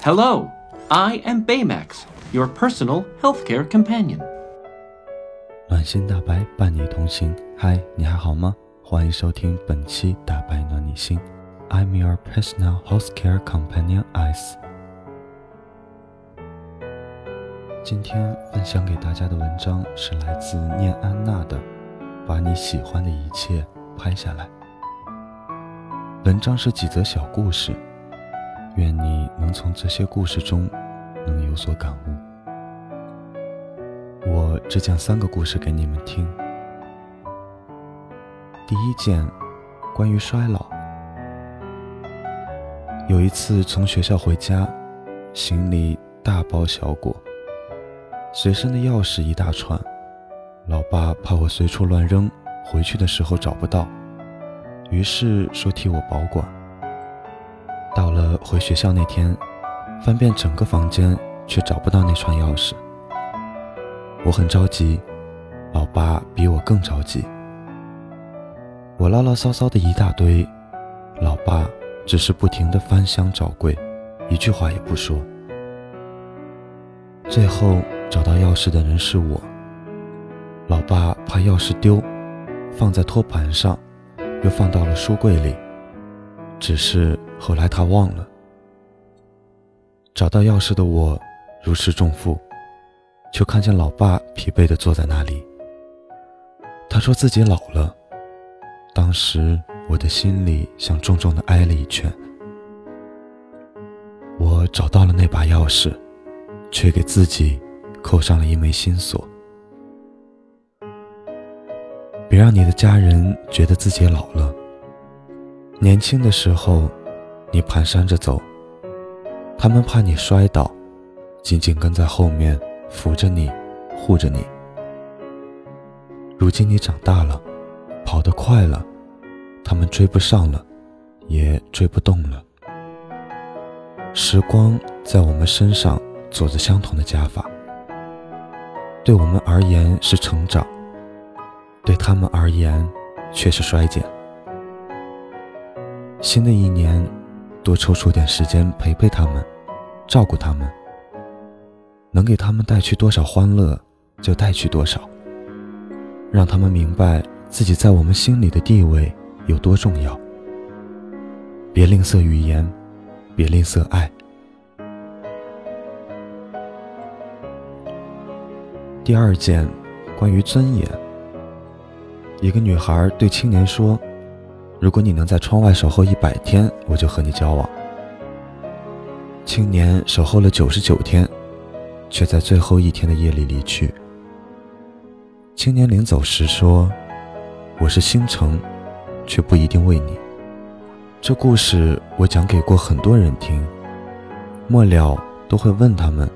Hello, I am Baymax, your personal healthcare companion. 暖心大白伴你同行，嗨，你还好吗？欢迎收听本期大白暖你心，I'm your personal healthcare companion Ice。今天分享给大家的文章是来自念安娜的《把你喜欢的一切拍下来》。文章是几则小故事，愿你能从这些故事中能有所感悟。我只讲三个故事给你们听。第一件，关于衰老。有一次从学校回家，行李大包小裹，随身的钥匙一大串，老爸怕我随处乱扔，回去的时候找不到，于是说替我保管。到了回学校那天，翻遍整个房间，却找不到那串钥匙。我很着急，老爸比我更着急。我唠唠叨叨的一大堆，老爸只是不停的翻箱找柜，一句话也不说。最后找到钥匙的人是我。老爸怕钥匙丢，放在托盘上，又放到了书柜里，只是后来他忘了。找到钥匙的我如释重负。就看见老爸疲惫地坐在那里。他说自己老了。当时我的心里像重重的挨了一拳。我找到了那把钥匙，却给自己扣上了一枚新锁。别让你的家人觉得自己老了。年轻的时候，你蹒跚着走，他们怕你摔倒，紧紧跟在后面。扶着你，护着你。如今你长大了，跑得快了，他们追不上了，也追不动了。时光在我们身上做着相同的加法，对我们而言是成长，对他们而言却是衰减。新的一年，多抽出点时间陪陪他们，照顾他们。能给他们带去多少欢乐，就带去多少。让他们明白自己在我们心里的地位有多重要。别吝啬语言，别吝啬爱。第二件，关于尊严。一个女孩对青年说：“如果你能在窗外守候一百天，我就和你交往。”青年守候了九十九天。却在最后一天的夜里离去。青年临走时说：“我是星辰，却不一定为你。”这故事我讲给过很多人听，末了都会问他们：“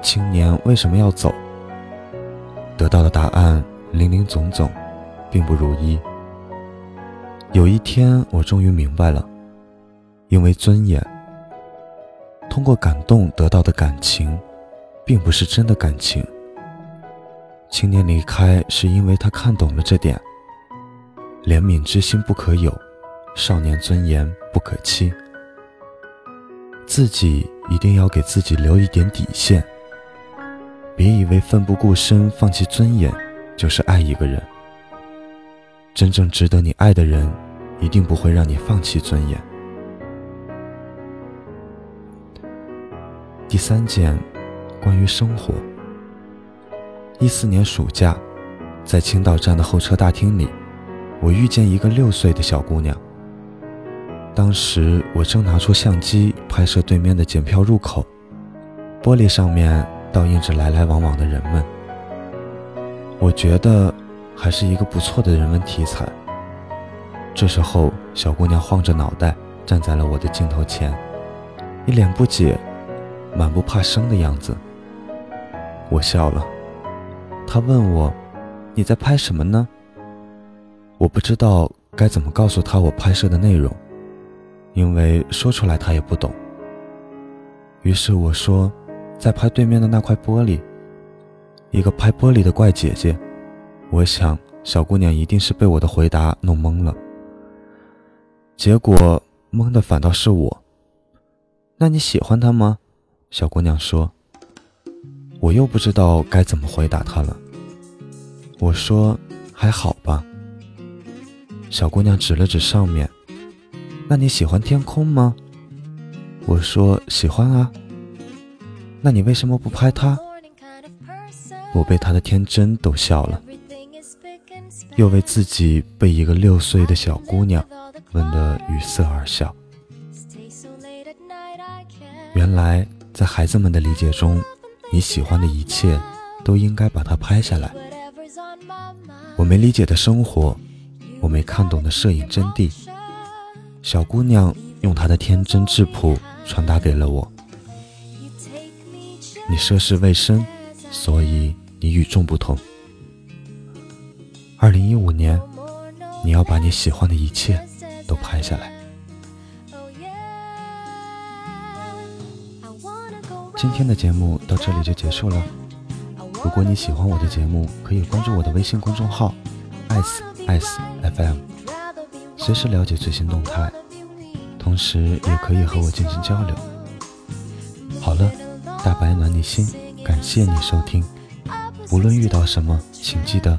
青年为什么要走？”得到的答案林林总总，并不如意。有一天，我终于明白了，因为尊严，通过感动得到的感情。并不是真的感情。青年离开是因为他看懂了这点：怜悯之心不可有，少年尊严不可欺。自己一定要给自己留一点底线。别以为奋不顾身放弃尊严就是爱一个人。真正值得你爱的人，一定不会让你放弃尊严。第三件。关于生活。一四年暑假，在青岛站的候车大厅里，我遇见一个六岁的小姑娘。当时我正拿出相机拍摄对面的检票入口，玻璃上面倒映着来来往往的人们。我觉得还是一个不错的人文题材。这时候，小姑娘晃着脑袋站在了我的镜头前，一脸不解、满不怕生的样子。我笑了，她问我：“你在拍什么呢？”我不知道该怎么告诉她我拍摄的内容，因为说出来她也不懂。于是我说：“在拍对面的那块玻璃。”一个拍玻璃的怪姐姐。我想小姑娘一定是被我的回答弄懵了。结果懵的反倒是我。那你喜欢他吗？小姑娘说。我又不知道该怎么回答她了。我说还好吧。小姑娘指了指上面，那你喜欢天空吗？我说喜欢啊。那你为什么不拍它？我被她的天真逗笑了，又为自己被一个六岁的小姑娘问得语塞而笑。原来，在孩子们的理解中，你喜欢的一切都应该把它拍下来。我没理解的生活，我没看懂的摄影真谛，小姑娘用她的天真质朴传达给了我。你涉世未深，所以你与众不同。二零一五年，你要把你喜欢的一切都拍下来。今天的节目到这里就结束了。如果你喜欢我的节目，可以关注我的微信公众号 s s f m，随时了解最新动态，同时也可以和我进行交流。好了，大白暖你心，感谢你收听。无论遇到什么，请记得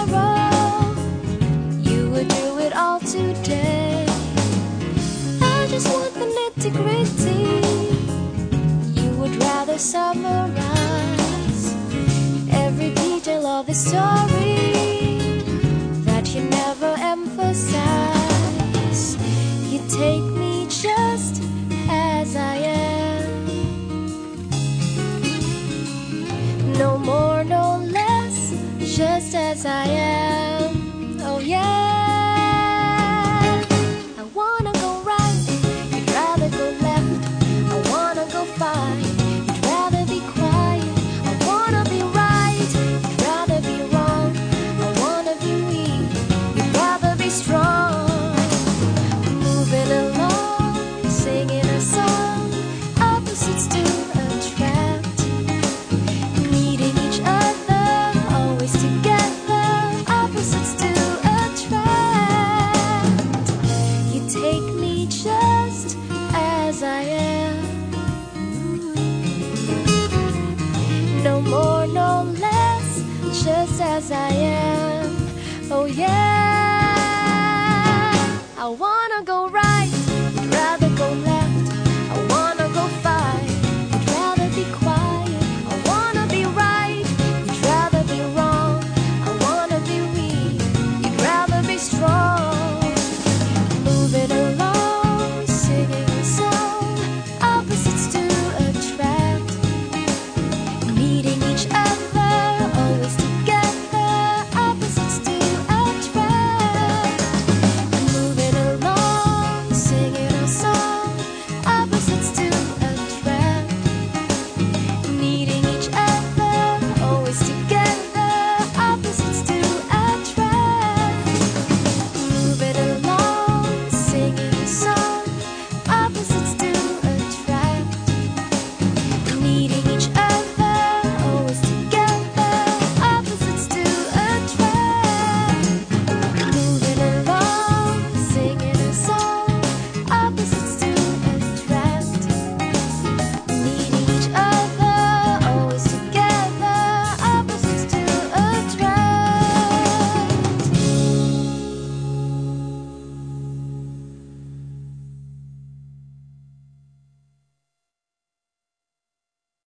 I am. precious as I am. Oh, yeah.